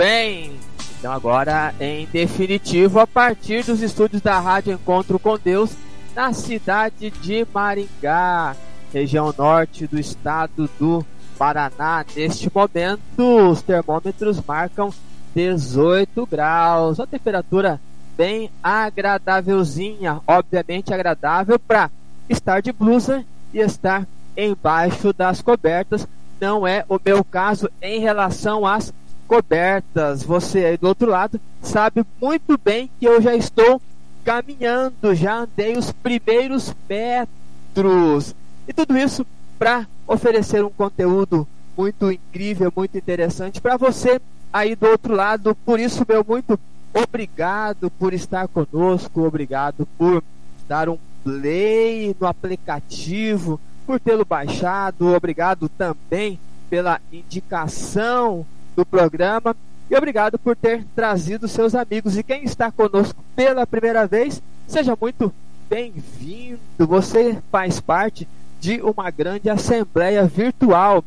Bem. Então agora, em definitivo, a partir dos estúdios da Rádio Encontro com Deus, na cidade de Maringá, região norte do estado do Paraná. Neste momento, os termômetros marcam 18 graus, uma temperatura bem agradávelzinha, obviamente agradável para estar de blusa e estar embaixo das cobertas. Não é o meu caso em relação às cobertas. Você aí do outro lado sabe muito bem que eu já estou caminhando, já andei os primeiros metros. E tudo isso para oferecer um conteúdo muito incrível, muito interessante para você aí do outro lado. Por isso, meu muito obrigado por estar conosco, obrigado por dar um play no aplicativo, por tê-lo baixado, obrigado também pela indicação do programa e obrigado por ter trazido seus amigos. E quem está conosco pela primeira vez, seja muito bem-vindo. Você faz parte de uma grande assembleia virtual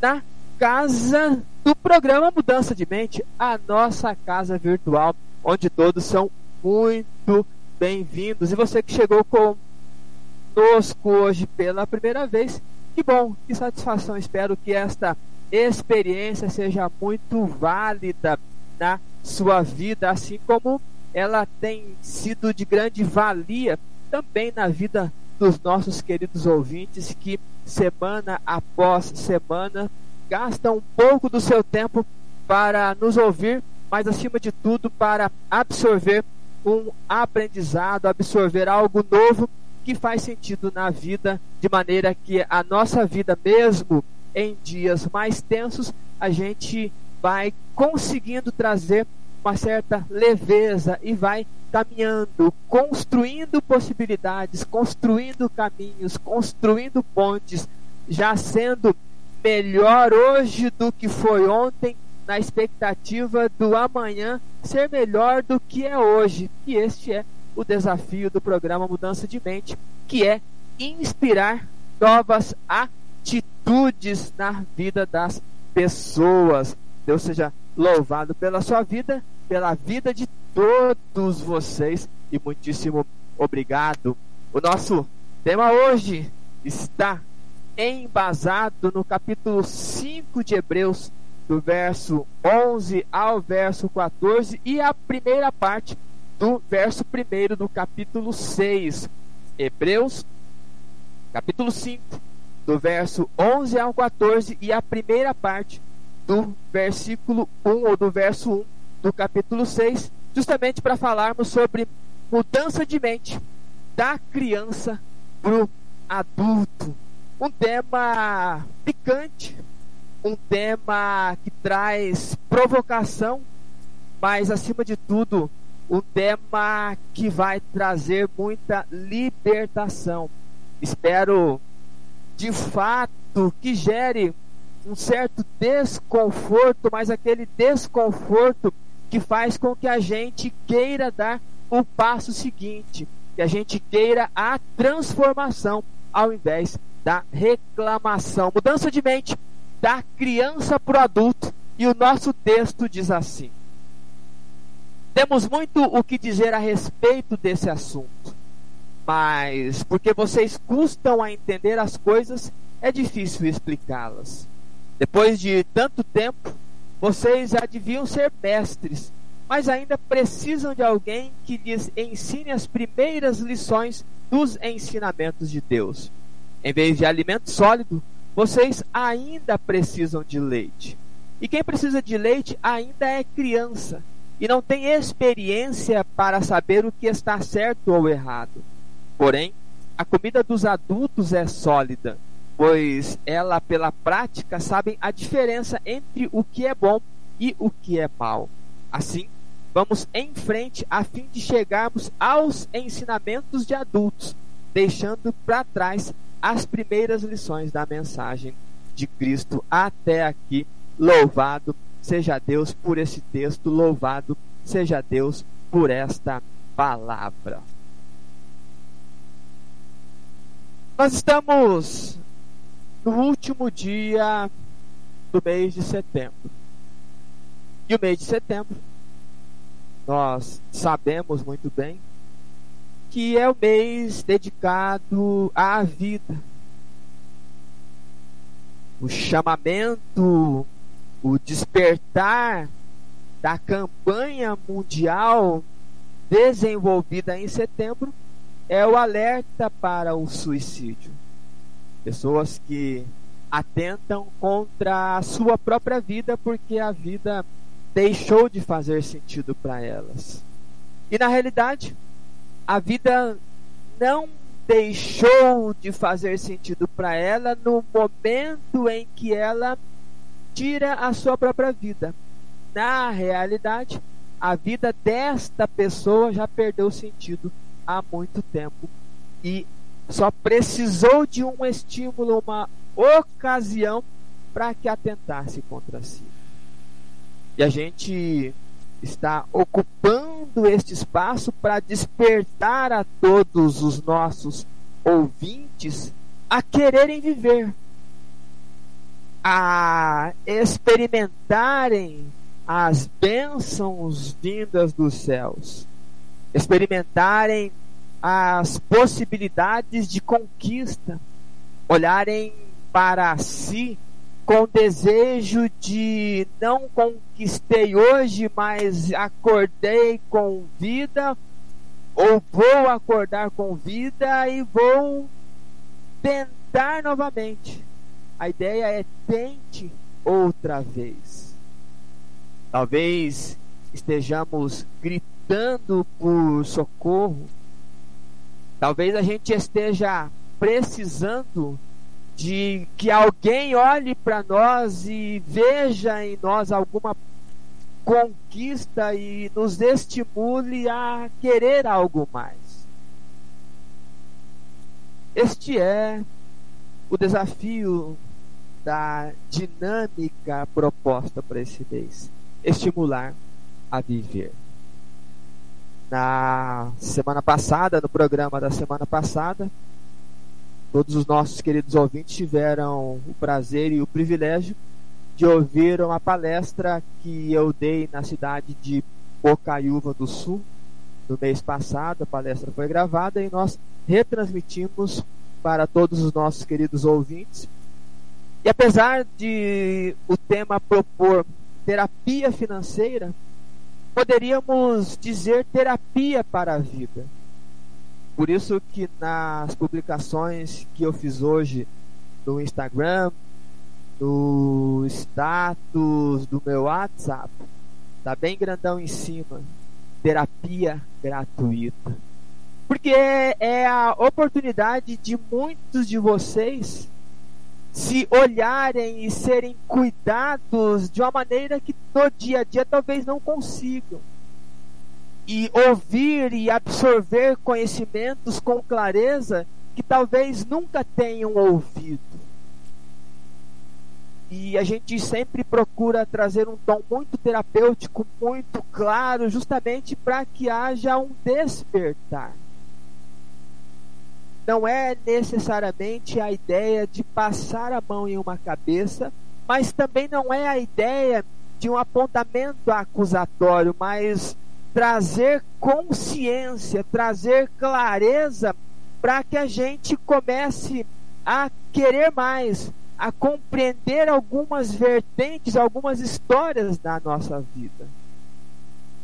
na casa do programa Mudança de Mente, a nossa casa virtual, onde todos são muito bem-vindos. E você que chegou conosco hoje pela primeira vez, que bom, que satisfação. Espero que esta experiência seja muito válida na sua vida, assim como ela tem sido de grande valia também na vida dos nossos queridos ouvintes que semana após semana gastam um pouco do seu tempo para nos ouvir, mas acima de tudo para absorver um aprendizado, absorver algo novo que faz sentido na vida, de maneira que a nossa vida mesmo em dias mais tensos, a gente vai conseguindo trazer uma certa leveza e vai caminhando, construindo possibilidades, construindo caminhos, construindo pontes, já sendo melhor hoje do que foi ontem, na expectativa do amanhã ser melhor do que é hoje. E este é o desafio do programa Mudança de Mente, que é inspirar novas atitudes na vida das pessoas. Deus seja louvado pela sua vida, pela vida de todos vocês e muitíssimo obrigado. O nosso tema hoje está embasado no capítulo 5 de Hebreus, do verso 11 ao verso 14 e a primeira parte do verso 1 do capítulo 6. Hebreus, capítulo 5, do verso 11 ao 14 e a primeira parte do versículo 1 ou do verso 1 do capítulo 6, justamente para falarmos sobre mudança de mente da criança para o adulto. Um tema picante, um tema que traz provocação, mas acima de tudo, um tema que vai trazer muita libertação. Espero de fato que gere um certo desconforto, mas aquele desconforto que faz com que a gente queira dar o passo seguinte, que a gente queira a transformação ao invés da reclamação. Mudança de mente da criança para o adulto. E o nosso texto diz assim: Temos muito o que dizer a respeito desse assunto, mas porque vocês custam a entender as coisas, é difícil explicá-las. Depois de tanto tempo, vocês já deviam ser mestres, mas ainda precisam de alguém que lhes ensine as primeiras lições dos ensinamentos de Deus. Em vez de alimento sólido, vocês ainda precisam de leite. E quem precisa de leite ainda é criança e não tem experiência para saber o que está certo ou errado. Porém, a comida dos adultos é sólida pois ela, pela prática, sabem a diferença entre o que é bom e o que é mal. Assim, vamos em frente a fim de chegarmos aos ensinamentos de adultos, deixando para trás as primeiras lições da mensagem de Cristo até aqui. Louvado seja Deus por esse texto, louvado seja Deus por esta palavra. Nós estamos no último dia do mês de setembro. E o mês de setembro, nós sabemos muito bem que é o mês dedicado à vida. O chamamento, o despertar da campanha mundial desenvolvida em setembro é o alerta para o suicídio. Pessoas que atentam contra a sua própria vida porque a vida deixou de fazer sentido para elas. E na realidade, a vida não deixou de fazer sentido para ela no momento em que ela tira a sua própria vida. Na realidade, a vida desta pessoa já perdeu sentido há muito tempo e só precisou de um estímulo, uma ocasião para que atentasse contra si. E a gente está ocupando este espaço para despertar a todos os nossos ouvintes a quererem viver, a experimentarem as bênçãos vindas dos céus, experimentarem as possibilidades de conquista, olharem para si com desejo de não conquistei hoje, mas acordei com vida, ou vou acordar com vida e vou tentar novamente. A ideia é tente outra vez. Talvez estejamos gritando por socorro Talvez a gente esteja precisando de que alguém olhe para nós e veja em nós alguma conquista e nos estimule a querer algo mais. Este é o desafio da dinâmica proposta para esse mês: estimular a viver. Na semana passada, no programa da semana passada, todos os nossos queridos ouvintes tiveram o prazer e o privilégio de ouvir uma palestra que eu dei na cidade de Bocaiúva do Sul no mês passado. A palestra foi gravada e nós retransmitimos para todos os nossos queridos ouvintes. E apesar de o tema propor terapia financeira, poderíamos dizer terapia para a vida. Por isso que nas publicações que eu fiz hoje no Instagram, no status do meu WhatsApp, tá bem grandão em cima, terapia gratuita. Porque é a oportunidade de muitos de vocês se olharem e serem cuidados de uma maneira que no dia a dia talvez não consigam. E ouvir e absorver conhecimentos com clareza que talvez nunca tenham ouvido. E a gente sempre procura trazer um tom muito terapêutico, muito claro, justamente para que haja um despertar não é necessariamente a ideia de passar a mão em uma cabeça, mas também não é a ideia de um apontamento acusatório, mas trazer consciência, trazer clareza para que a gente comece a querer mais, a compreender algumas vertentes, algumas histórias da nossa vida.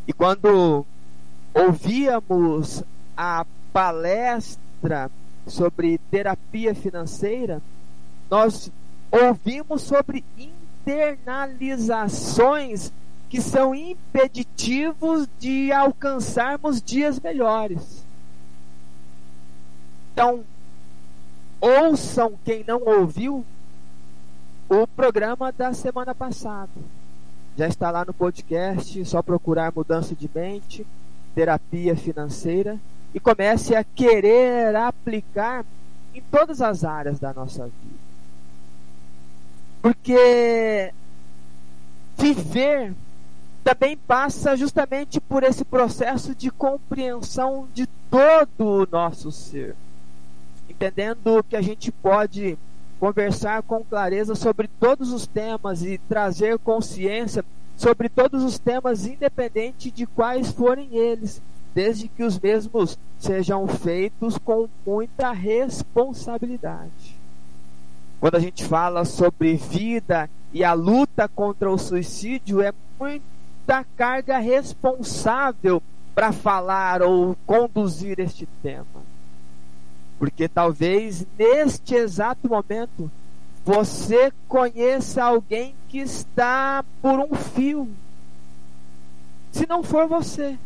E quando ouvíamos a palestra sobre terapia financeira, nós ouvimos sobre internalizações que são impeditivos de alcançarmos dias melhores. Então, ouçam quem não ouviu o programa da semana passada. Já está lá no podcast, só procurar mudança de mente, terapia financeira e comece a querer aplicar em todas as áreas da nossa vida. Porque viver também passa justamente por esse processo de compreensão de todo o nosso ser. Entendendo que a gente pode conversar com clareza sobre todos os temas e trazer consciência sobre todos os temas, independente de quais forem eles, desde que os mesmos sejam feitos com muita responsabilidade. Quando a gente fala sobre vida e a luta contra o suicídio, é muita carga responsável para falar ou conduzir este tema. Porque talvez neste exato momento você conheça alguém que está por um fio. Se não for você,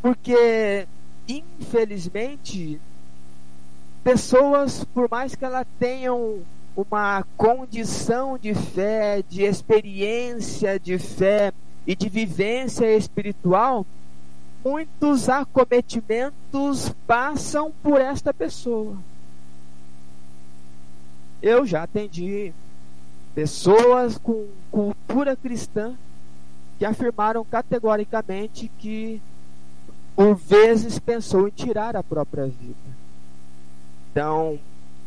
porque, infelizmente, pessoas, por mais que elas tenham uma condição de fé, de experiência de fé e de vivência espiritual, muitos acometimentos passam por esta pessoa. Eu já atendi pessoas com cultura cristã que afirmaram categoricamente que por vezes pensou em tirar a própria vida. Então,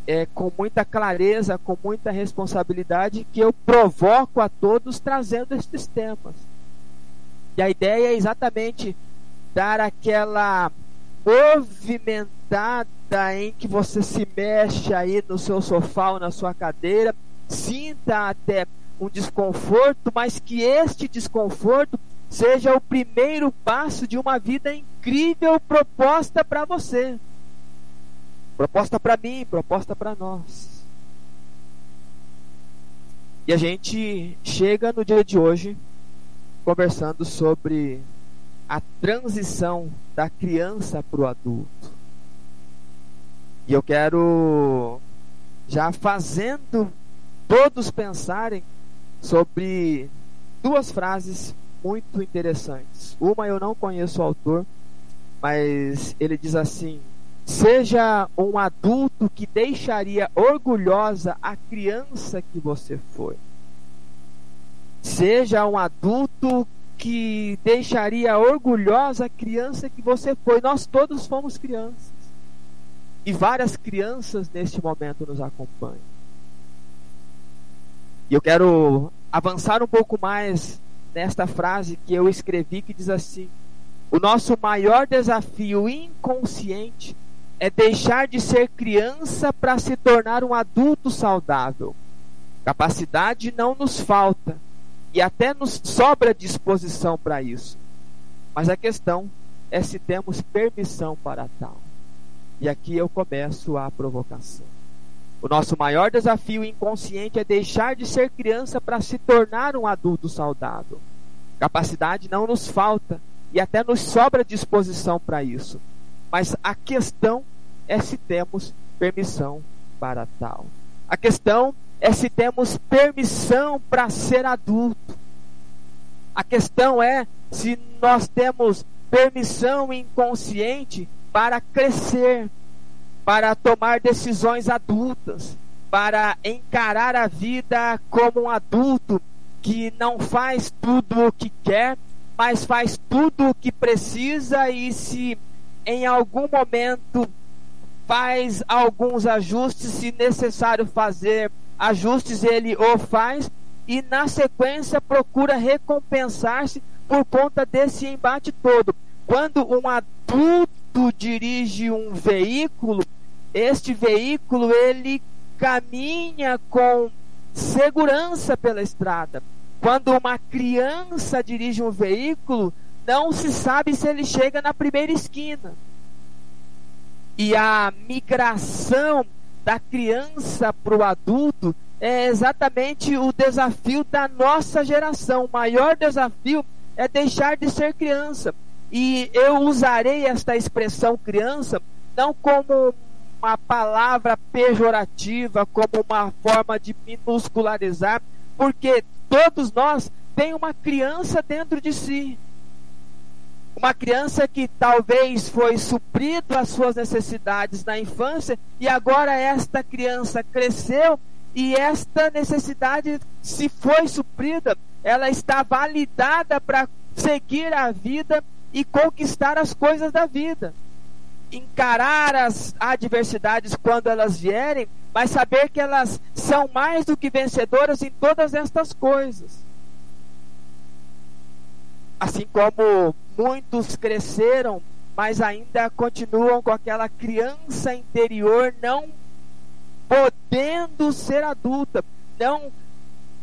é com muita clareza, com muita responsabilidade que eu provoco a todos trazendo estes temas. E a ideia é exatamente dar aquela movimentada em que você se mexe aí no seu sofá ou na sua cadeira, sinta até um desconforto, mas que este desconforto seja o primeiro passo de uma vida incrível proposta para você. Proposta para mim, proposta para nós. E a gente chega no dia de hoje conversando sobre a transição da criança para o adulto. E eu quero já fazendo todos pensarem sobre duas frases muito interessantes. Uma eu não conheço o autor, mas ele diz assim: Seja um adulto que deixaria orgulhosa a criança que você foi. Seja um adulto que deixaria orgulhosa a criança que você foi. Nós todos fomos crianças. E várias crianças neste momento nos acompanham. E eu quero avançar um pouco mais nesta frase que eu escrevi que diz assim: O nosso maior desafio inconsciente é deixar de ser criança para se tornar um adulto saudável. Capacidade não nos falta e até nos sobra disposição para isso. Mas a questão é se temos permissão para tal. E aqui eu começo a provocação. O nosso maior desafio inconsciente é deixar de ser criança para se tornar um adulto saudável. Capacidade não nos falta e até nos sobra disposição para isso. Mas a questão é se temos permissão para tal. A questão é se temos permissão para ser adulto. A questão é se nós temos permissão inconsciente para crescer, para tomar decisões adultas, para encarar a vida como um adulto que não faz tudo o que quer, mas faz tudo o que precisa e se em algum momento faz alguns ajustes, se necessário fazer ajustes, ele o faz e na sequência procura recompensar-se por conta desse embate todo. Quando um adulto dirige um veículo, este veículo ele caminha com segurança pela estrada. Quando uma criança dirige um veículo, não se sabe se ele chega na primeira esquina. E a migração da criança para o adulto é exatamente o desafio da nossa geração. O maior desafio é deixar de ser criança. E eu usarei esta expressão criança não como uma palavra pejorativa, como uma forma de minuscularizar, porque todos nós tem uma criança dentro de si. Uma criança que talvez foi suprido as suas necessidades na infância e agora esta criança cresceu e esta necessidade se foi suprida, ela está validada para seguir a vida e conquistar as coisas da vida. Encarar as adversidades quando elas vierem, mas saber que elas são mais do que vencedoras em todas estas coisas. Assim como muitos cresceram, mas ainda continuam com aquela criança interior não podendo ser adulta, não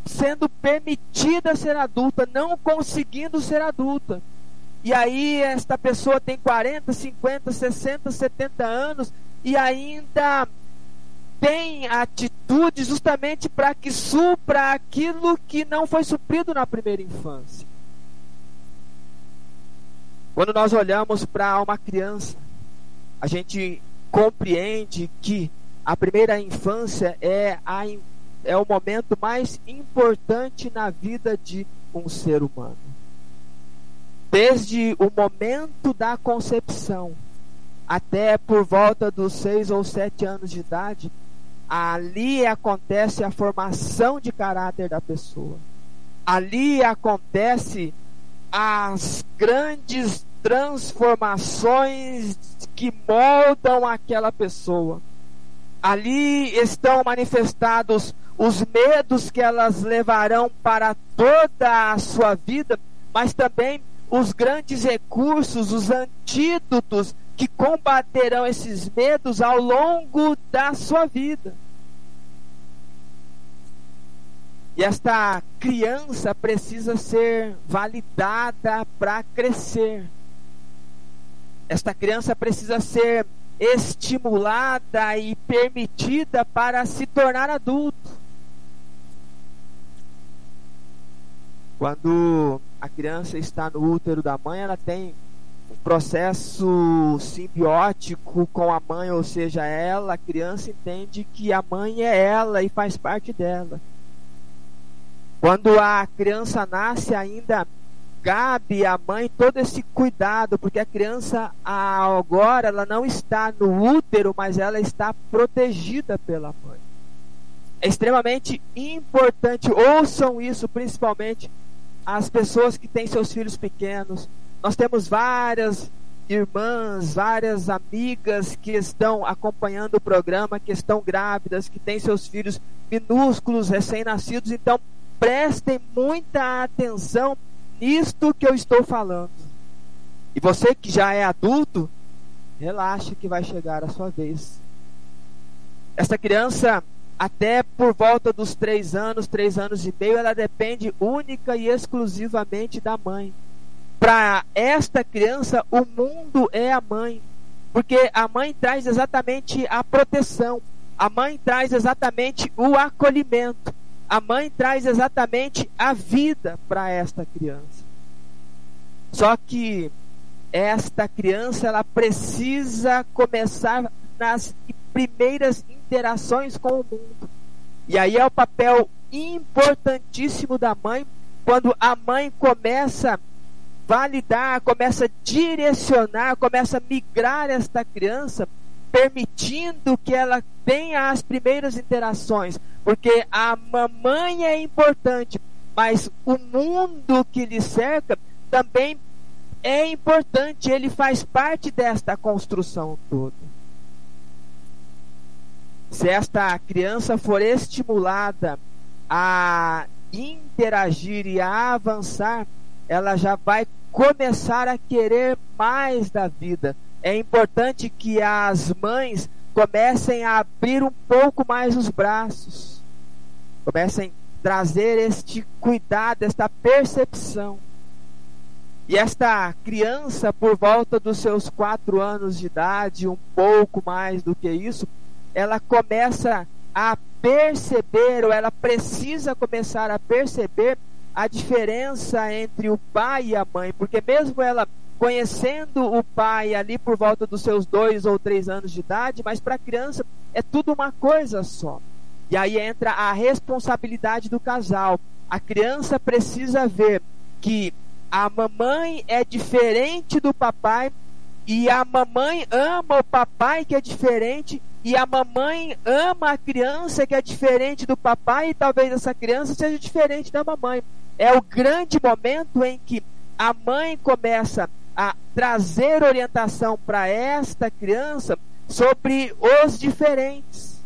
sendo permitida ser adulta, não conseguindo ser adulta. E aí esta pessoa tem 40, 50, 60, 70 anos e ainda tem atitude justamente para que supra aquilo que não foi suprido na primeira infância. Quando nós olhamos para uma criança, a gente compreende que a primeira infância é, a, é o momento mais importante na vida de um ser humano desde o momento da concepção até por volta dos seis ou sete anos de idade, ali acontece a formação de caráter da pessoa. Ali acontece as grandes transformações que moldam aquela pessoa. Ali estão manifestados os medos que elas levarão para toda a sua vida, mas também os grandes recursos, os antídotos que combaterão esses medos ao longo da sua vida. E esta criança precisa ser validada para crescer. Esta criança precisa ser estimulada e permitida para se tornar adulto. Quando a criança está no útero da mãe, ela tem um processo simbiótico com a mãe, ou seja, ela, a criança entende que a mãe é ela e faz parte dela. Quando a criança nasce ainda cabe à mãe todo esse cuidado, porque a criança agora ela não está no útero, mas ela está protegida pela mãe. É extremamente importante, ouçam isso principalmente as pessoas que têm seus filhos pequenos. Nós temos várias irmãs, várias amigas que estão acompanhando o programa, que estão grávidas, que têm seus filhos minúsculos, recém-nascidos. Então, prestem muita atenção nisto que eu estou falando. E você que já é adulto, relaxe que vai chegar a sua vez. Essa criança, até por volta dos três anos, três anos e meio, ela depende única e exclusivamente da mãe. Para esta criança, o mundo é a mãe, porque a mãe traz exatamente a proteção, a mãe traz exatamente o acolhimento, a mãe traz exatamente a vida para esta criança. Só que esta criança ela precisa começar nas primeiras interações com o mundo. E aí é o papel importantíssimo da mãe quando a mãe começa a validar, começa a direcionar, começa a migrar esta criança permitindo que ela tenha as primeiras interações, porque a mamãe é importante, mas o mundo que lhe cerca também é importante, ele faz parte desta construção toda. Se esta criança for estimulada a interagir e a avançar, ela já vai começar a querer mais da vida é importante que as mães comecem a abrir um pouco mais os braços, comecem a trazer este cuidado, esta percepção. E esta criança, por volta dos seus quatro anos de idade, um pouco mais do que isso, ela começa a perceber, ou ela precisa começar a perceber a diferença entre o pai e a mãe, porque mesmo ela conhecendo o pai ali por volta dos seus dois ou três anos de idade, mas para a criança é tudo uma coisa só. E aí entra a responsabilidade do casal. A criança precisa ver que a mamãe é diferente do papai e a mamãe ama o papai que é diferente e a mamãe ama a criança que é diferente do papai e talvez essa criança seja diferente da mamãe. É o grande momento em que a mãe começa a trazer orientação para esta criança sobre os diferentes.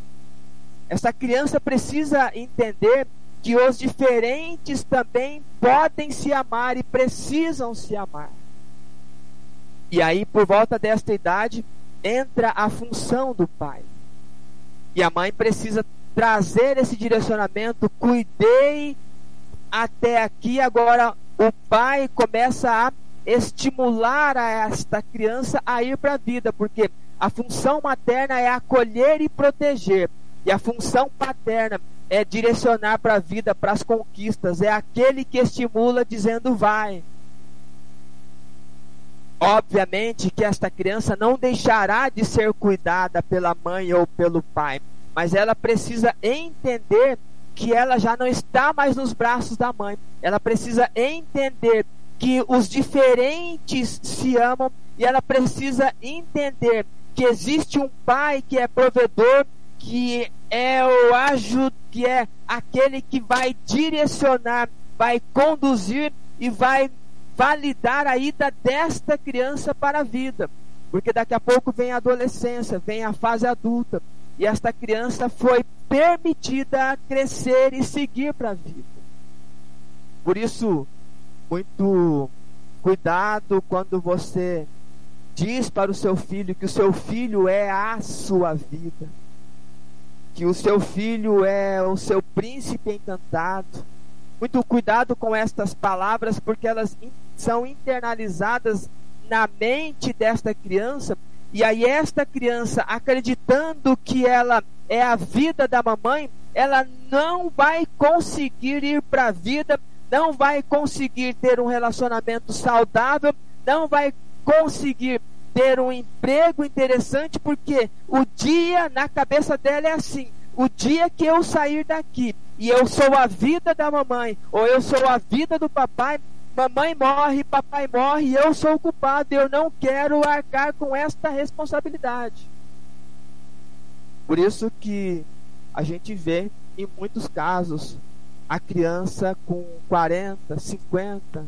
Essa criança precisa entender que os diferentes também podem se amar e precisam se amar. E aí, por volta desta idade, entra a função do pai. E a mãe precisa trazer esse direcionamento, cuidei até aqui, agora o pai começa a estimular a esta criança a ir para a vida, porque a função materna é acolher e proteger, e a função paterna é direcionar para a vida, para as conquistas, é aquele que estimula dizendo vai. Obviamente que esta criança não deixará de ser cuidada pela mãe ou pelo pai, mas ela precisa entender que ela já não está mais nos braços da mãe. Ela precisa entender que os diferentes se amam e ela precisa entender que existe um pai que é provedor, que é o ajuda, que é aquele que vai direcionar, vai conduzir e vai validar a ida desta criança para a vida. Porque daqui a pouco vem a adolescência, vem a fase adulta. E esta criança foi permitida crescer e seguir para a vida. Por isso, muito cuidado quando você diz para o seu filho que o seu filho é a sua vida, que o seu filho é o seu príncipe encantado. Muito cuidado com estas palavras, porque elas são internalizadas na mente desta criança, e aí esta criança, acreditando que ela é a vida da mamãe, ela não vai conseguir ir para a vida não vai conseguir ter um relacionamento saudável, não vai conseguir ter um emprego interessante, porque o dia na cabeça dela é assim: o dia que eu sair daqui e eu sou a vida da mamãe, ou eu sou a vida do papai, mamãe morre, papai morre, eu sou o culpado, eu não quero arcar com esta responsabilidade. Por isso que a gente vê em muitos casos a criança com 40, 50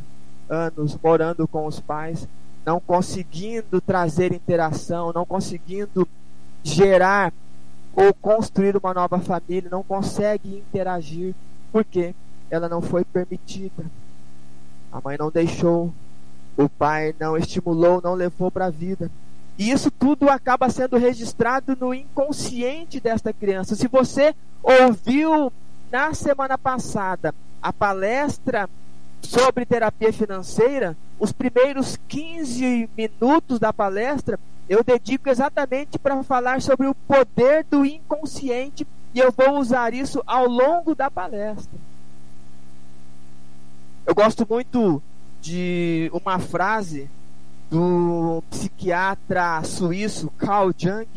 anos morando com os pais, não conseguindo trazer interação, não conseguindo gerar ou construir uma nova família, não consegue interagir, porque ela não foi permitida. A mãe não deixou, o pai não estimulou, não levou para a vida. E isso tudo acaba sendo registrado no inconsciente desta criança. Se você ouviu na semana passada a palestra sobre terapia financeira, os primeiros 15 minutos da palestra eu dedico exatamente para falar sobre o poder do inconsciente e eu vou usar isso ao longo da palestra. Eu gosto muito de uma frase do psiquiatra suíço Carl Jung,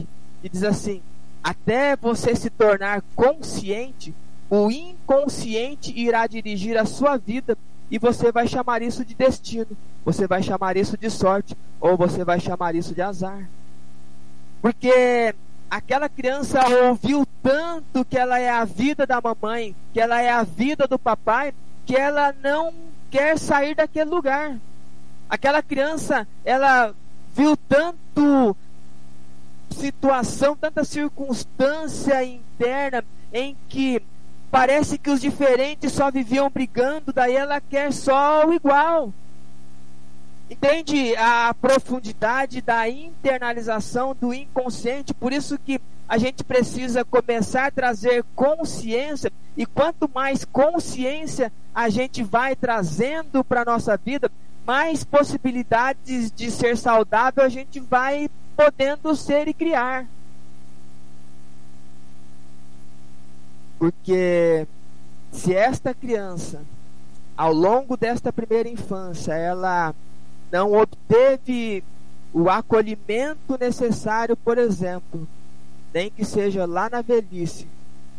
que diz assim: até você se tornar consciente, o inconsciente irá dirigir a sua vida e você vai chamar isso de destino, você vai chamar isso de sorte, ou você vai chamar isso de azar. Porque aquela criança ouviu tanto que ela é a vida da mamãe, que ela é a vida do papai, que ela não quer sair daquele lugar. Aquela criança, ela viu tanto situação, tanta circunstância interna em que parece que os diferentes só viviam brigando, daí ela quer só o igual. Entende a profundidade da internalização do inconsciente? Por isso que a gente precisa começar a trazer consciência, e quanto mais consciência a gente vai trazendo para a nossa vida, mais possibilidades de ser saudável a gente vai podendo ser e criar. Porque se esta criança, ao longo desta primeira infância, ela não obteve o acolhimento necessário, por exemplo, nem que seja lá na velhice,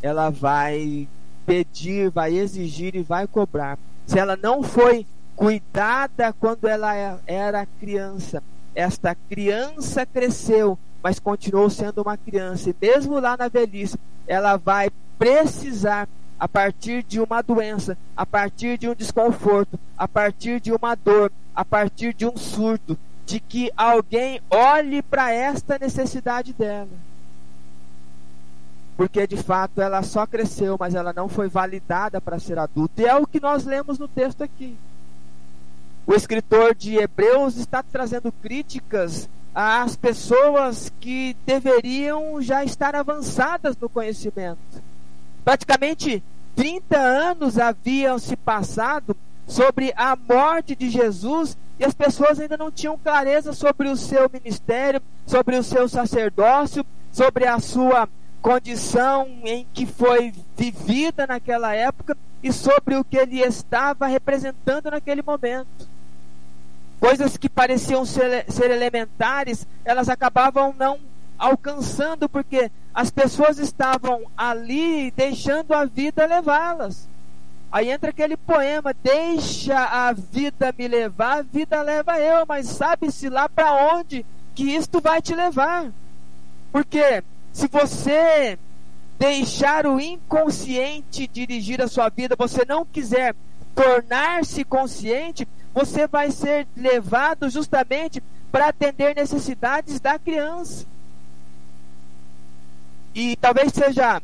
ela vai pedir, vai exigir e vai cobrar. Se ela não foi cuidada quando ela era criança, esta criança cresceu, mas continuou sendo uma criança, e mesmo lá na velhice, ela vai precisar a partir de uma doença, a partir de um desconforto, a partir de uma dor, a partir de um surto, de que alguém olhe para esta necessidade dela. Porque de fato ela só cresceu, mas ela não foi validada para ser adulta. E é o que nós lemos no texto aqui. O escritor de Hebreus está trazendo críticas às pessoas que deveriam já estar avançadas no conhecimento Praticamente 30 anos haviam se passado sobre a morte de Jesus e as pessoas ainda não tinham clareza sobre o seu ministério, sobre o seu sacerdócio, sobre a sua condição em que foi vivida naquela época e sobre o que ele estava representando naquele momento. Coisas que pareciam ser, ser elementares, elas acabavam não alcançando porque as pessoas estavam ali deixando a vida levá-las. Aí entra aquele poema: Deixa a vida me levar, a vida leva eu, mas sabe-se lá para onde que isto vai te levar. Porque se você deixar o inconsciente dirigir a sua vida, você não quiser tornar-se consciente, você vai ser levado justamente para atender necessidades da criança. E talvez seja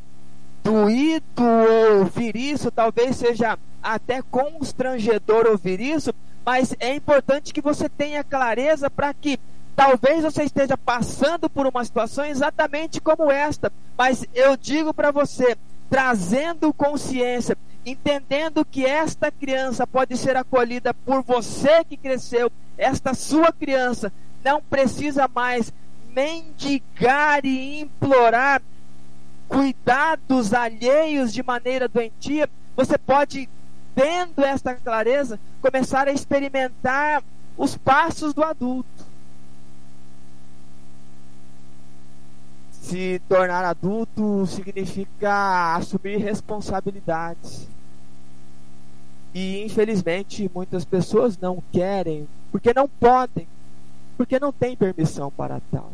doído ouvir isso, talvez seja até constrangedor ouvir isso, mas é importante que você tenha clareza para que talvez você esteja passando por uma situação exatamente como esta, mas eu digo para você, trazendo consciência, entendendo que esta criança pode ser acolhida por você que cresceu, esta sua criança não precisa mais mendigar e implorar cuidados alheios de maneira doentia, você pode, tendo esta clareza, começar a experimentar os passos do adulto. Se tornar adulto significa assumir responsabilidades. E infelizmente muitas pessoas não querem, porque não podem, porque não têm permissão para tal.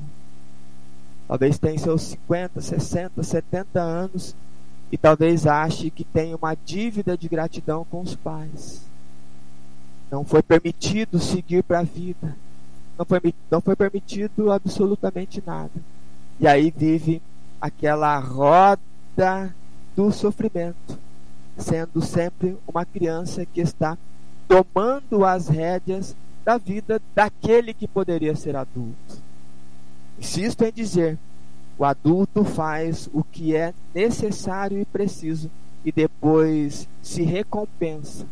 Talvez tenha seus 50, 60, 70 anos e talvez ache que tem uma dívida de gratidão com os pais. Não foi permitido seguir para a vida. Não foi, não foi permitido absolutamente nada. E aí vive aquela roda do sofrimento, sendo sempre uma criança que está tomando as rédeas da vida daquele que poderia ser adulto. Insisto em dizer: o adulto faz o que é necessário e preciso e depois se recompensa.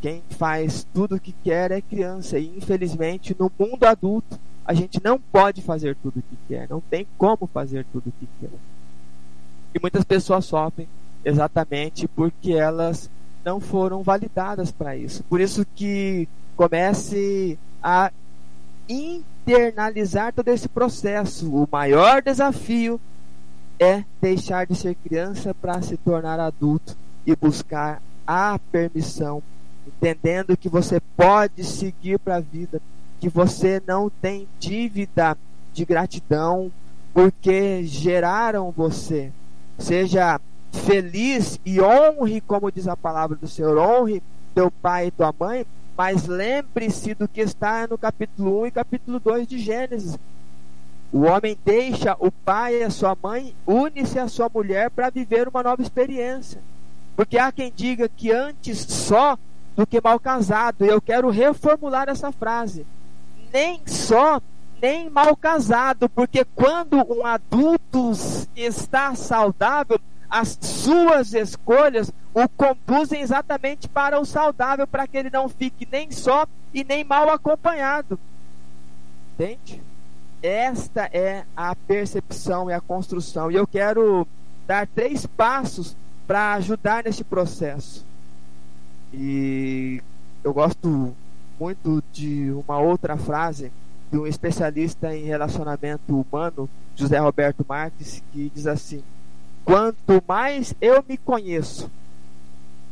Quem faz tudo o que quer é criança e infelizmente no mundo adulto a gente não pode fazer tudo o que quer, não tem como fazer tudo o que quer. E muitas pessoas sofrem exatamente porque elas não foram validadas para isso. Por isso que comece a internalizar todo esse processo. O maior desafio é deixar de ser criança para se tornar adulto e buscar a permissão, entendendo que você pode seguir para a vida, que você não tem dívida de gratidão porque geraram você. Seja feliz e honre, como diz a palavra do Senhor, honre teu pai e tua mãe, mas lembre-se do que está no capítulo 1 e capítulo 2 de Gênesis. O homem deixa o pai e a sua mãe, une-se à sua mulher para viver uma nova experiência. Porque há quem diga que antes só do que mal casado. E eu quero reformular essa frase. Nem só, nem mal casado. Porque quando um adulto está saudável, as suas escolhas o conduzem exatamente para o saudável, para que ele não fique nem só e nem mal acompanhado. Entende? Esta é a percepção e a construção. E eu quero dar três passos para ajudar nesse processo. E eu gosto muito de uma outra frase de um especialista em relacionamento humano, José Roberto Marques, que diz assim: Quanto mais eu me conheço,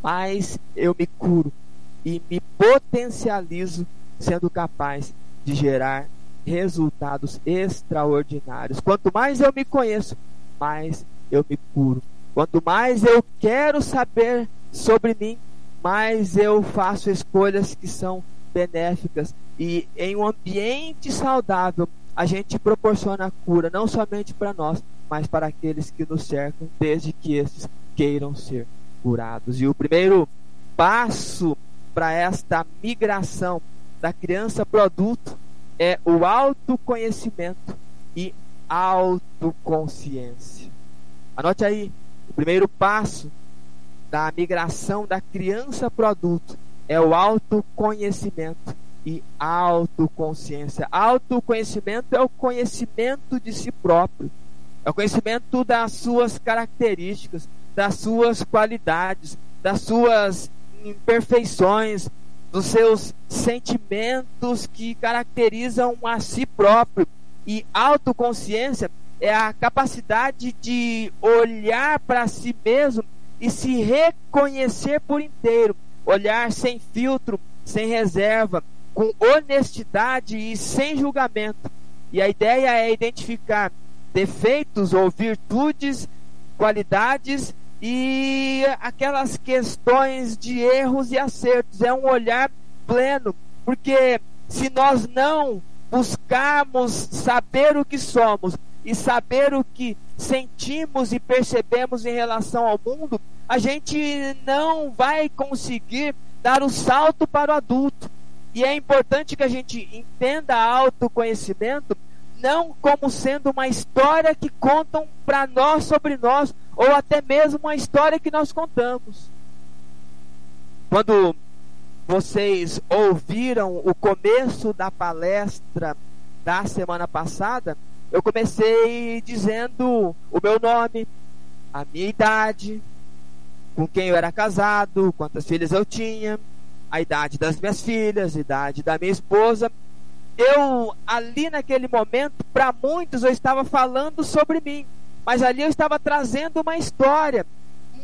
mais eu me curo e me potencializo, sendo capaz de gerar resultados extraordinários. Quanto mais eu me conheço, mais eu me curo. Quanto mais eu quero saber sobre mim, mais eu faço escolhas que são benéficas. E em um ambiente saudável, a gente proporciona cura não somente para nós, mas para aqueles que nos cercam, desde que estes queiram ser curados. E o primeiro passo para esta migração da criança para o adulto é o autoconhecimento e autoconsciência. Anote aí, o primeiro passo da migração da criança para o adulto é o autoconhecimento e autoconsciência. Autoconhecimento é o conhecimento de si próprio é o conhecimento das suas características, das suas qualidades, das suas imperfeições, dos seus sentimentos que caracterizam a si próprio. E autoconsciência é a capacidade de olhar para si mesmo e se reconhecer por inteiro, olhar sem filtro, sem reserva, com honestidade e sem julgamento. E a ideia é identificar defeitos ou virtudes, qualidades e aquelas questões de erros e acertos. É um olhar pleno, porque se nós não buscarmos saber o que somos e saber o que sentimos e percebemos em relação ao mundo, a gente não vai conseguir dar o salto para o adulto. E é importante que a gente entenda autoconhecimento não como sendo uma história que contam para nós sobre nós, ou até mesmo uma história que nós contamos. Quando vocês ouviram o começo da palestra da semana passada, eu comecei dizendo o meu nome, a minha idade, com quem eu era casado, quantas filhas eu tinha, a idade das minhas filhas, a idade da minha esposa eu ali naquele momento, para muitos eu estava falando sobre mim, mas ali eu estava trazendo uma história.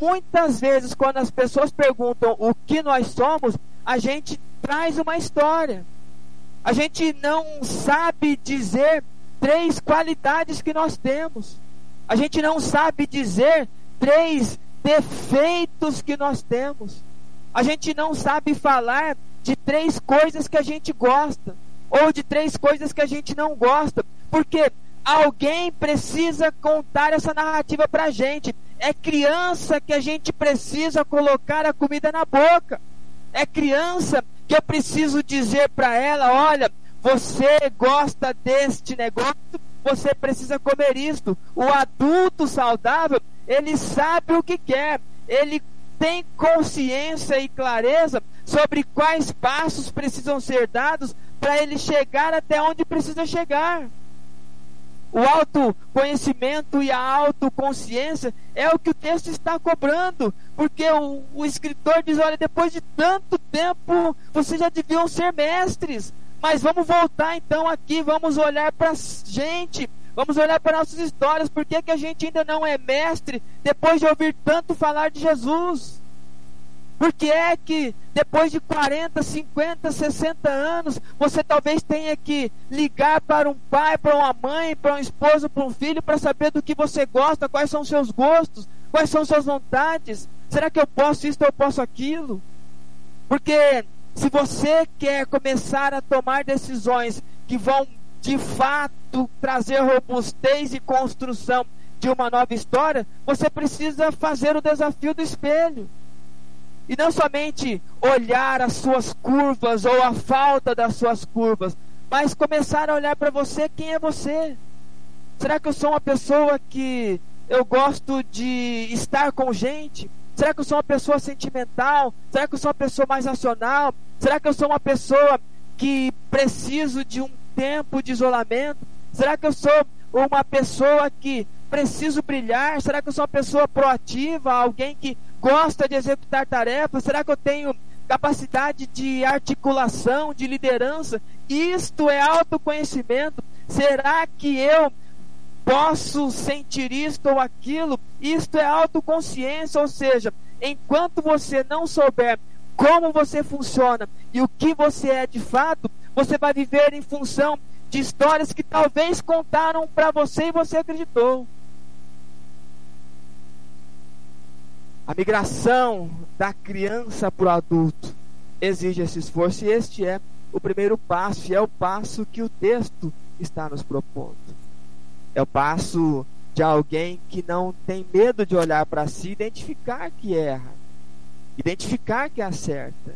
muitas vezes, quando as pessoas perguntam o que nós somos, a gente traz uma história. A gente não sabe dizer três qualidades que nós temos. A gente não sabe dizer três defeitos que nós temos. A gente não sabe falar de três coisas que a gente gosta ou de três coisas que a gente não gosta, porque alguém precisa contar essa narrativa para a gente. É criança que a gente precisa colocar a comida na boca. É criança que eu preciso dizer para ela: olha, você gosta deste negócio, você precisa comer isto. O adulto saudável, ele sabe o que quer, ele tem consciência e clareza sobre quais passos precisam ser dados para ele chegar até onde precisa chegar. O autoconhecimento e a autoconsciência é o que o texto está cobrando, porque o, o escritor diz: olha, depois de tanto tempo, vocês já deviam ser mestres, mas vamos voltar então aqui, vamos olhar para a gente, vamos olhar para nossas histórias. Por que, que a gente ainda não é mestre depois de ouvir tanto falar de Jesus? Por que é que depois de 40, 50, 60 anos, você talvez tenha que ligar para um pai, para uma mãe, para um esposo, para um filho, para saber do que você gosta, quais são os seus gostos, quais são suas vontades? Será que eu posso isso ou eu posso aquilo? Porque se você quer começar a tomar decisões que vão de fato trazer robustez e construção de uma nova história, você precisa fazer o desafio do espelho. E não somente olhar as suas curvas ou a falta das suas curvas, mas começar a olhar para você quem é você. Será que eu sou uma pessoa que eu gosto de estar com gente? Será que eu sou uma pessoa sentimental? Será que eu sou uma pessoa mais racional? Será que eu sou uma pessoa que preciso de um tempo de isolamento? Será que eu sou uma pessoa que preciso brilhar? Será que eu sou uma pessoa proativa, alguém que gosta de executar tarefas? Será que eu tenho capacidade de articulação, de liderança? Isto é autoconhecimento. Será que eu posso sentir isto ou aquilo. Isto é autoconsciência, ou seja, enquanto você não souber como você funciona e o que você é de fato, você vai viver em função de histórias que talvez contaram para você e você acreditou. A migração da criança para o adulto exige esse esforço e este é o primeiro passo, e é o passo que o texto está nos propondo. É o passo de alguém que não tem medo de olhar para si, identificar que erra, identificar que acerta.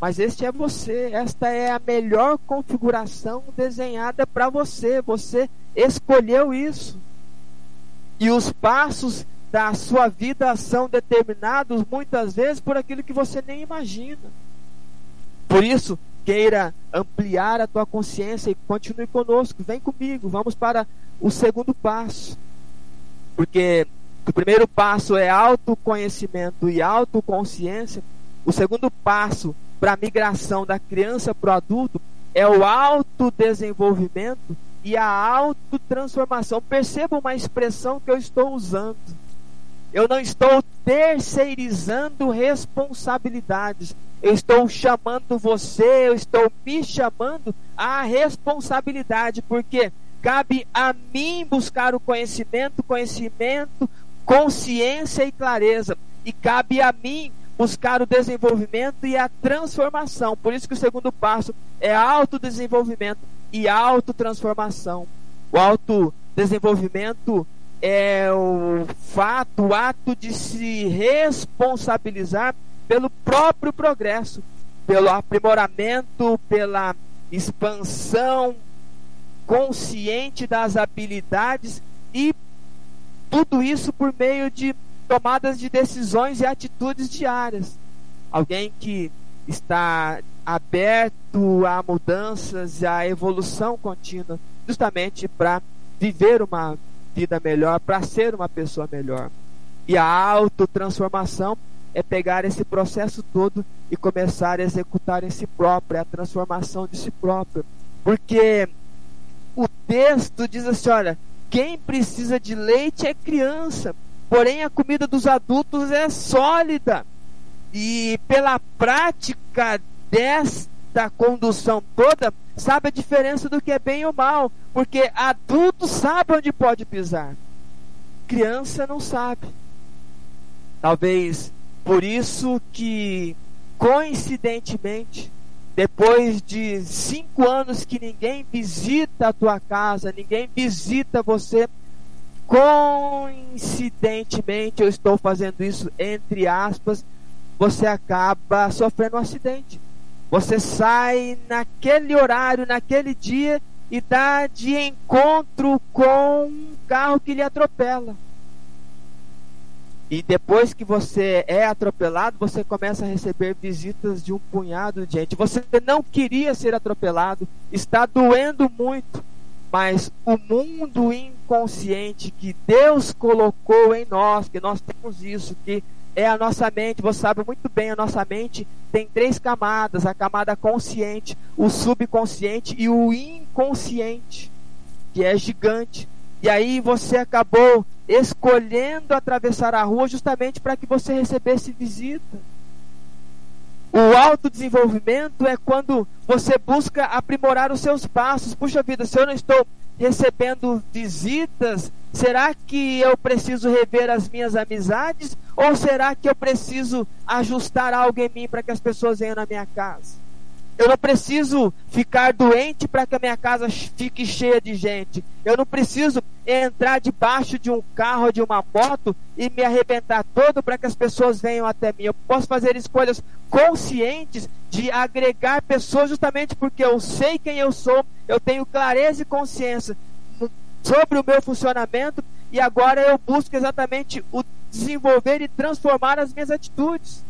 Mas este é você, esta é a melhor configuração desenhada para você. Você escolheu isso. E os passos da sua vida são determinados muitas vezes por aquilo que você nem imagina. Por isso, queira ampliar a tua consciência e continue conosco. Vem comigo, vamos para o segundo passo. Porque o primeiro passo é autoconhecimento e autoconsciência. O segundo passo para a migração da criança para o adulto é o autodesenvolvimento e a autotransformação. Perceba uma expressão que eu estou usando. Eu não estou terceirizando responsabilidades. Eu estou chamando você, eu estou me chamando à responsabilidade, porque cabe a mim buscar o conhecimento, conhecimento, consciência e clareza. E cabe a mim buscar o desenvolvimento e a transformação. Por isso que o segundo passo é autodesenvolvimento e autotransformação. O autodesenvolvimento é o fato, o ato de se responsabilizar pelo próprio progresso, pelo aprimoramento, pela expansão consciente das habilidades e tudo isso por meio de tomadas de decisões e atitudes diárias. Alguém que está aberto a mudanças e a evolução contínua, justamente para viver uma vida melhor, para ser uma pessoa melhor. E a autotransformação é pegar esse processo todo e começar a executar em si próprio, a transformação de si próprio. Porque o texto diz assim: olha, quem precisa de leite é criança. Porém, a comida dos adultos é sólida. E pela prática desta condução toda, sabe a diferença do que é bem ou mal. Porque adulto sabe onde pode pisar, criança não sabe. Talvez por isso que, coincidentemente, depois de cinco anos que ninguém visita a tua casa, ninguém visita você, coincidentemente, eu estou fazendo isso entre aspas, você acaba sofrendo um acidente. Você sai naquele horário, naquele dia e dá de encontro com um carro que lhe atropela. E depois que você é atropelado, você começa a receber visitas de um punhado de gente. Você não queria ser atropelado, está doendo muito, mas o mundo inconsciente que Deus colocou em nós, que nós temos isso, que é a nossa mente, você sabe muito bem, a nossa mente tem três camadas: a camada consciente, o subconsciente e o inconsciente, que é gigante. E aí você acabou escolhendo atravessar a rua justamente para que você recebesse visita. O autodesenvolvimento é quando você busca aprimorar os seus passos. Puxa vida, se eu não estou recebendo visitas, será que eu preciso rever as minhas amizades? Ou será que eu preciso ajustar algo em mim para que as pessoas venham na minha casa? Eu não preciso ficar doente para que a minha casa fique cheia de gente. Eu não preciso entrar debaixo de um carro de uma moto e me arrebentar todo para que as pessoas venham até mim. Eu posso fazer escolhas conscientes de agregar pessoas justamente porque eu sei quem eu sou, eu tenho clareza e consciência sobre o meu funcionamento e agora eu busco exatamente o desenvolver e transformar as minhas atitudes.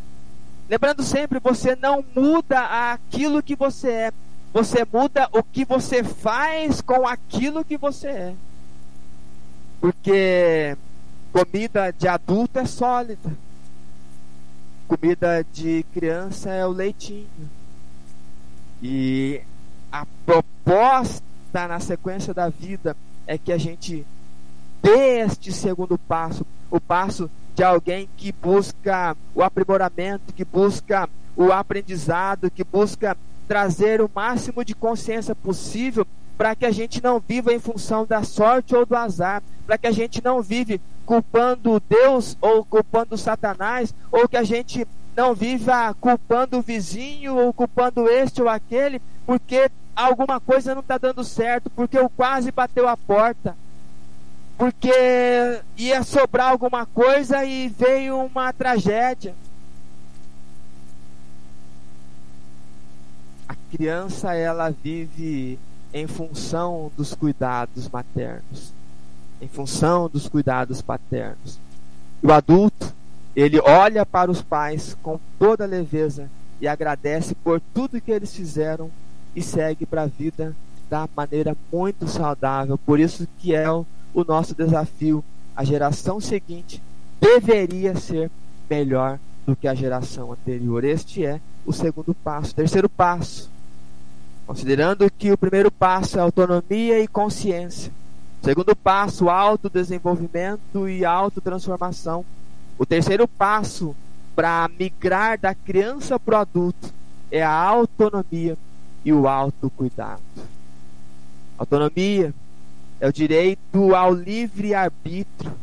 Lembrando sempre, você não muda aquilo que você é, você muda o que você faz com aquilo que você é. Porque comida de adulto é sólida, comida de criança é o leitinho. E a proposta na sequência da vida é que a gente dê este segundo passo, o passo de alguém que busca o aprimoramento, que busca o aprendizado, que busca trazer o máximo de consciência possível para que a gente não viva em função da sorte ou do azar, para que a gente não vive culpando Deus ou culpando Satanás, ou que a gente não viva culpando o vizinho ou culpando este ou aquele, porque alguma coisa não está dando certo, porque o quase bateu a porta porque ia sobrar alguma coisa e veio uma tragédia. A criança ela vive em função dos cuidados maternos, em função dos cuidados paternos. O adulto, ele olha para os pais com toda leveza e agradece por tudo que eles fizeram e segue para a vida da maneira muito saudável. Por isso que é o o nosso desafio, a geração seguinte deveria ser melhor do que a geração anterior. Este é o segundo passo. Terceiro passo, considerando que o primeiro passo é autonomia e consciência. O segundo passo, autodesenvolvimento e autotransformação. O terceiro passo para migrar da criança para o adulto é a autonomia e o autocuidado. Autonomia é o direito ao livre arbítrio,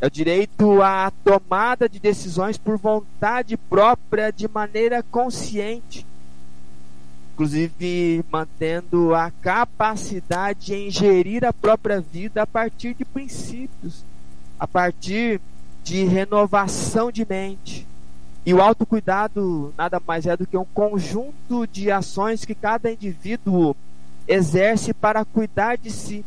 é o direito à tomada de decisões por vontade própria de maneira consciente, inclusive mantendo a capacidade de ingerir a própria vida a partir de princípios, a partir de renovação de mente. E o autocuidado nada mais é do que um conjunto de ações que cada indivíduo exerce para cuidar de si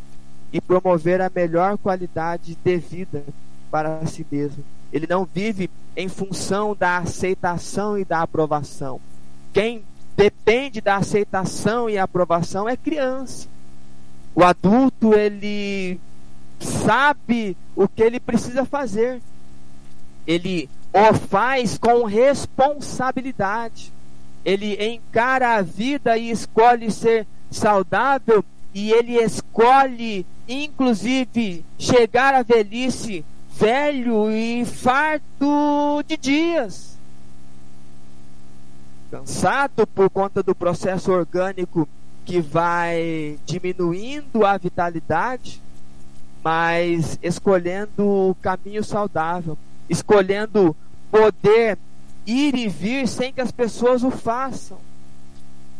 e promover a melhor qualidade de vida para si mesmo. Ele não vive em função da aceitação e da aprovação. Quem depende da aceitação e aprovação é criança. O adulto, ele sabe o que ele precisa fazer. Ele o faz com responsabilidade. Ele encara a vida e escolhe ser saudável e ele escolhe inclusive chegar à velhice velho e farto de dias. Cansado por conta do processo orgânico que vai diminuindo a vitalidade, mas escolhendo o caminho saudável, escolhendo poder ir e vir sem que as pessoas o façam.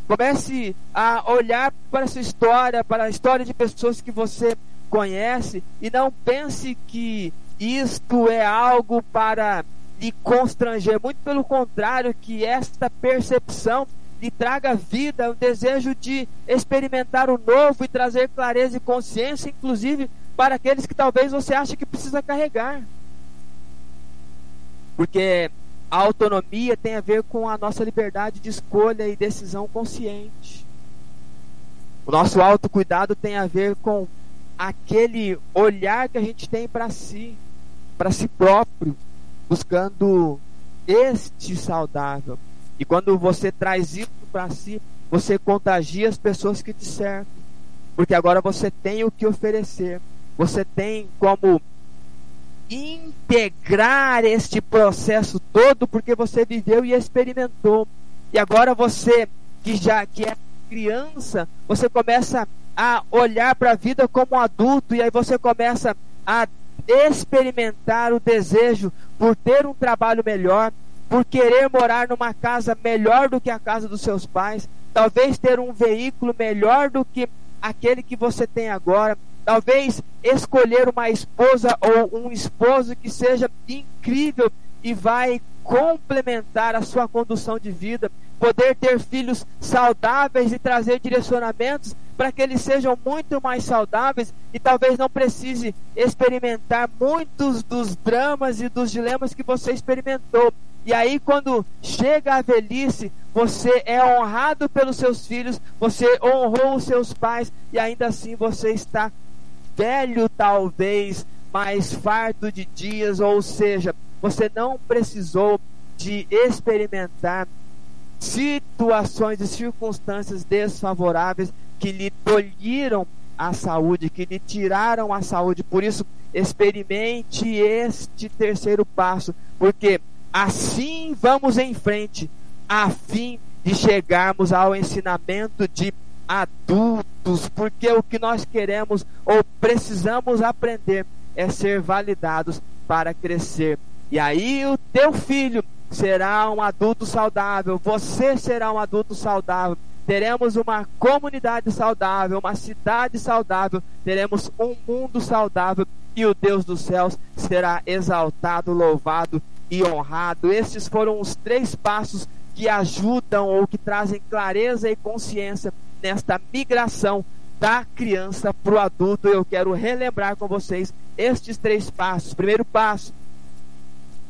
Comece a olhar para essa história, para a história de pessoas que você conhece e não pense que isto é algo para lhe constranger. Muito pelo contrário, que esta percepção lhe traga vida, o desejo de experimentar o novo e trazer clareza e consciência, inclusive para aqueles que talvez você ache que precisa carregar. Porque a autonomia tem a ver com a nossa liberdade de escolha e decisão consciente. O nosso autocuidado tem a ver com aquele olhar que a gente tem para si, para si próprio, buscando este saudável. E quando você traz isso para si, você contagia as pessoas que te cercam. Porque agora você tem o que oferecer. Você tem como integrar este processo todo porque você viveu e experimentou. E agora você que já que é criança, você começa a olhar para a vida como adulto e aí você começa a experimentar o desejo por ter um trabalho melhor, por querer morar numa casa melhor do que a casa dos seus pais, talvez ter um veículo melhor do que aquele que você tem agora, talvez escolher uma esposa ou um esposo que seja incrível e vai complementar a sua condução de vida, poder ter filhos saudáveis e trazer direcionamentos para que eles sejam muito mais saudáveis e talvez não precise experimentar muitos dos dramas e dos dilemas que você experimentou. E aí, quando chega a velhice, você é honrado pelos seus filhos, você honrou os seus pais e ainda assim você está velho, talvez, mais farto de dias, ou seja, você não precisou de experimentar situações e circunstâncias desfavoráveis que lhe tolhiram a saúde, que lhe tiraram a saúde. Por isso, experimente este terceiro passo, porque assim vamos em frente, a fim de chegarmos ao ensinamento de adultos, porque o que nós queremos ou precisamos aprender é ser validados para crescer. E aí o teu filho será um adulto saudável, você será um adulto saudável. Teremos uma comunidade saudável, uma cidade saudável, teremos um mundo saudável e o Deus dos céus será exaltado, louvado e honrado. Estes foram os três passos que ajudam ou que trazem clareza e consciência nesta migração da criança para o adulto. Eu quero relembrar com vocês estes três passos. Primeiro passo,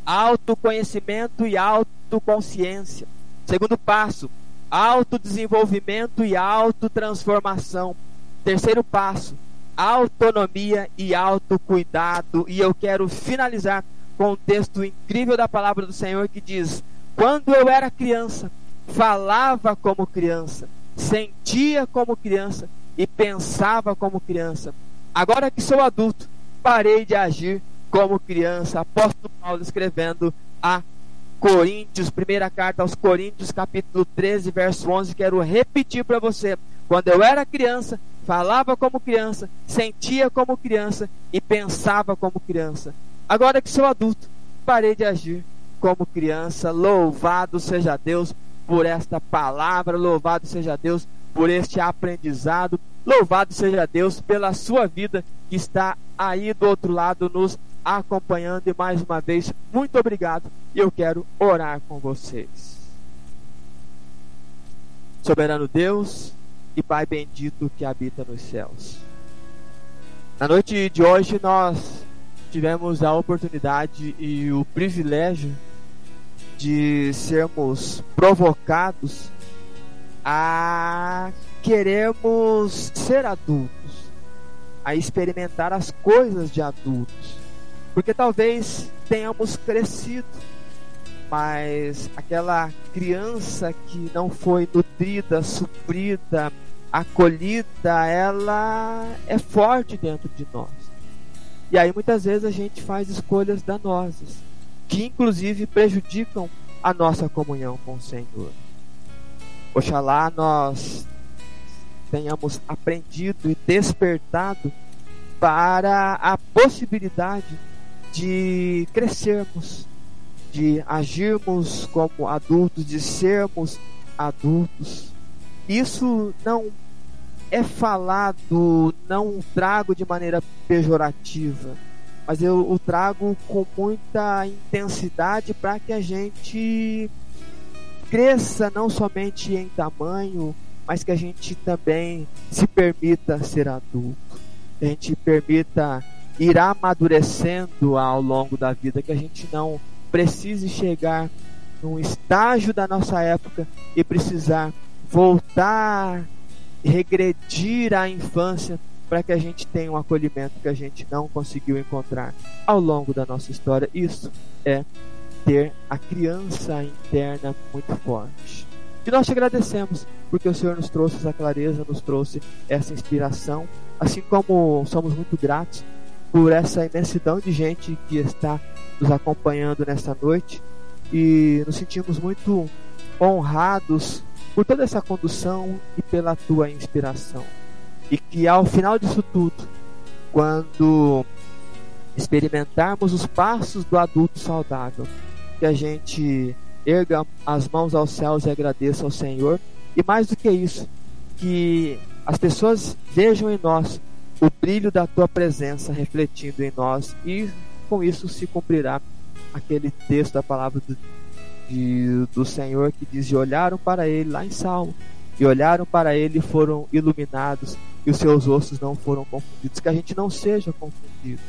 autoconhecimento e autoconsciência. Segundo passo, autodesenvolvimento e autotransformação. Terceiro passo, autonomia e autocuidado. E eu quero finalizar com um texto incrível da palavra do Senhor que diz: Quando eu era criança, falava como criança, sentia como criança e pensava como criança. Agora que sou adulto, parei de agir como criança. Apóstolo Paulo escrevendo a Coríntios, primeira carta aos Coríntios, capítulo 13, verso 11. Quero repetir para você. Quando eu era criança, falava como criança, sentia como criança e pensava como criança. Agora que sou adulto, parei de agir como criança. Louvado seja Deus por esta palavra, louvado seja Deus por este aprendizado. Louvado seja Deus pela sua vida que está aí do outro lado nos acompanhando e mais uma vez muito obrigado e eu quero orar com vocês. Soberano Deus e Pai bendito que habita nos céus. Na noite de hoje nós tivemos a oportunidade e o privilégio de sermos provocados a queremos ser adultos, a experimentar as coisas de adultos, porque talvez tenhamos crescido, mas aquela criança que não foi nutrida, suprida, acolhida, ela é forte dentro de nós. E aí muitas vezes a gente faz escolhas danosas, que inclusive prejudicam a nossa comunhão com o Senhor. Oxalá nós tenhamos aprendido e despertado para a possibilidade de crescermos, de agirmos como adultos, de sermos adultos. Isso não é falado, não trago de maneira pejorativa, mas eu o trago com muita intensidade para que a gente cresça não somente em tamanho, mas que a gente também se permita ser adulto, a gente permita ir amadurecendo ao longo da vida, que a gente não precise chegar num estágio da nossa época e precisar voltar, regredir à infância para que a gente tenha um acolhimento que a gente não conseguiu encontrar ao longo da nossa história. Isso é ter a criança interna muito forte. E nós te agradecemos porque o Senhor nos trouxe essa clareza, nos trouxe essa inspiração, assim como somos muito gratos por essa imensidão de gente que está nos acompanhando nessa noite e nos sentimos muito honrados por toda essa condução e pela tua inspiração. E que ao final disso tudo, quando experimentarmos os passos do adulto saudável, que a gente erga as mãos aos céus e agradeça ao Senhor, e mais do que isso, que as pessoas vejam em nós o brilho da tua presença refletindo em nós, e com isso se cumprirá aquele texto da palavra do, de, do Senhor que diz: e olharam para ele lá em Salmo, e olharam para ele e foram iluminados, e os seus ossos não foram confundidos. Que a gente não seja confundido,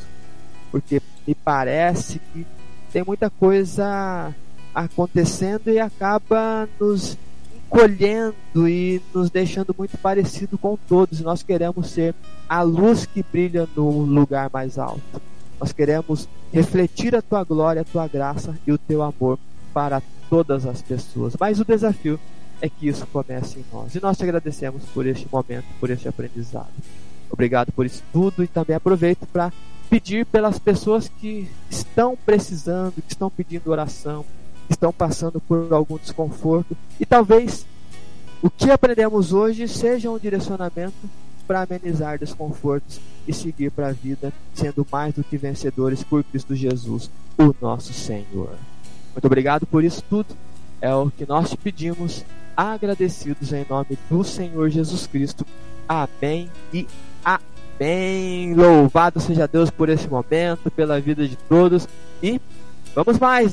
porque me parece que tem muita coisa acontecendo e acaba nos encolhendo e nos deixando muito parecido com todos. Nós queremos ser a luz que brilha no lugar mais alto. Nós queremos refletir a tua glória, a tua graça e o teu amor para todas as pessoas. Mas o desafio é que isso comece em nós. E nós te agradecemos por este momento, por este aprendizado. Obrigado por isso tudo e também aproveito para pedir pelas pessoas que estão precisando, que estão pedindo oração, estão passando por algum desconforto e talvez o que aprendemos hoje seja um direcionamento para amenizar desconfortos e seguir para a vida, sendo mais do que vencedores por Cristo Jesus, o nosso Senhor. Muito obrigado por isso tudo. É o que nós te pedimos, agradecidos em nome do Senhor Jesus Cristo. Amém e amém. Louvado seja Deus por esse momento, pela vida de todos e vamos mais.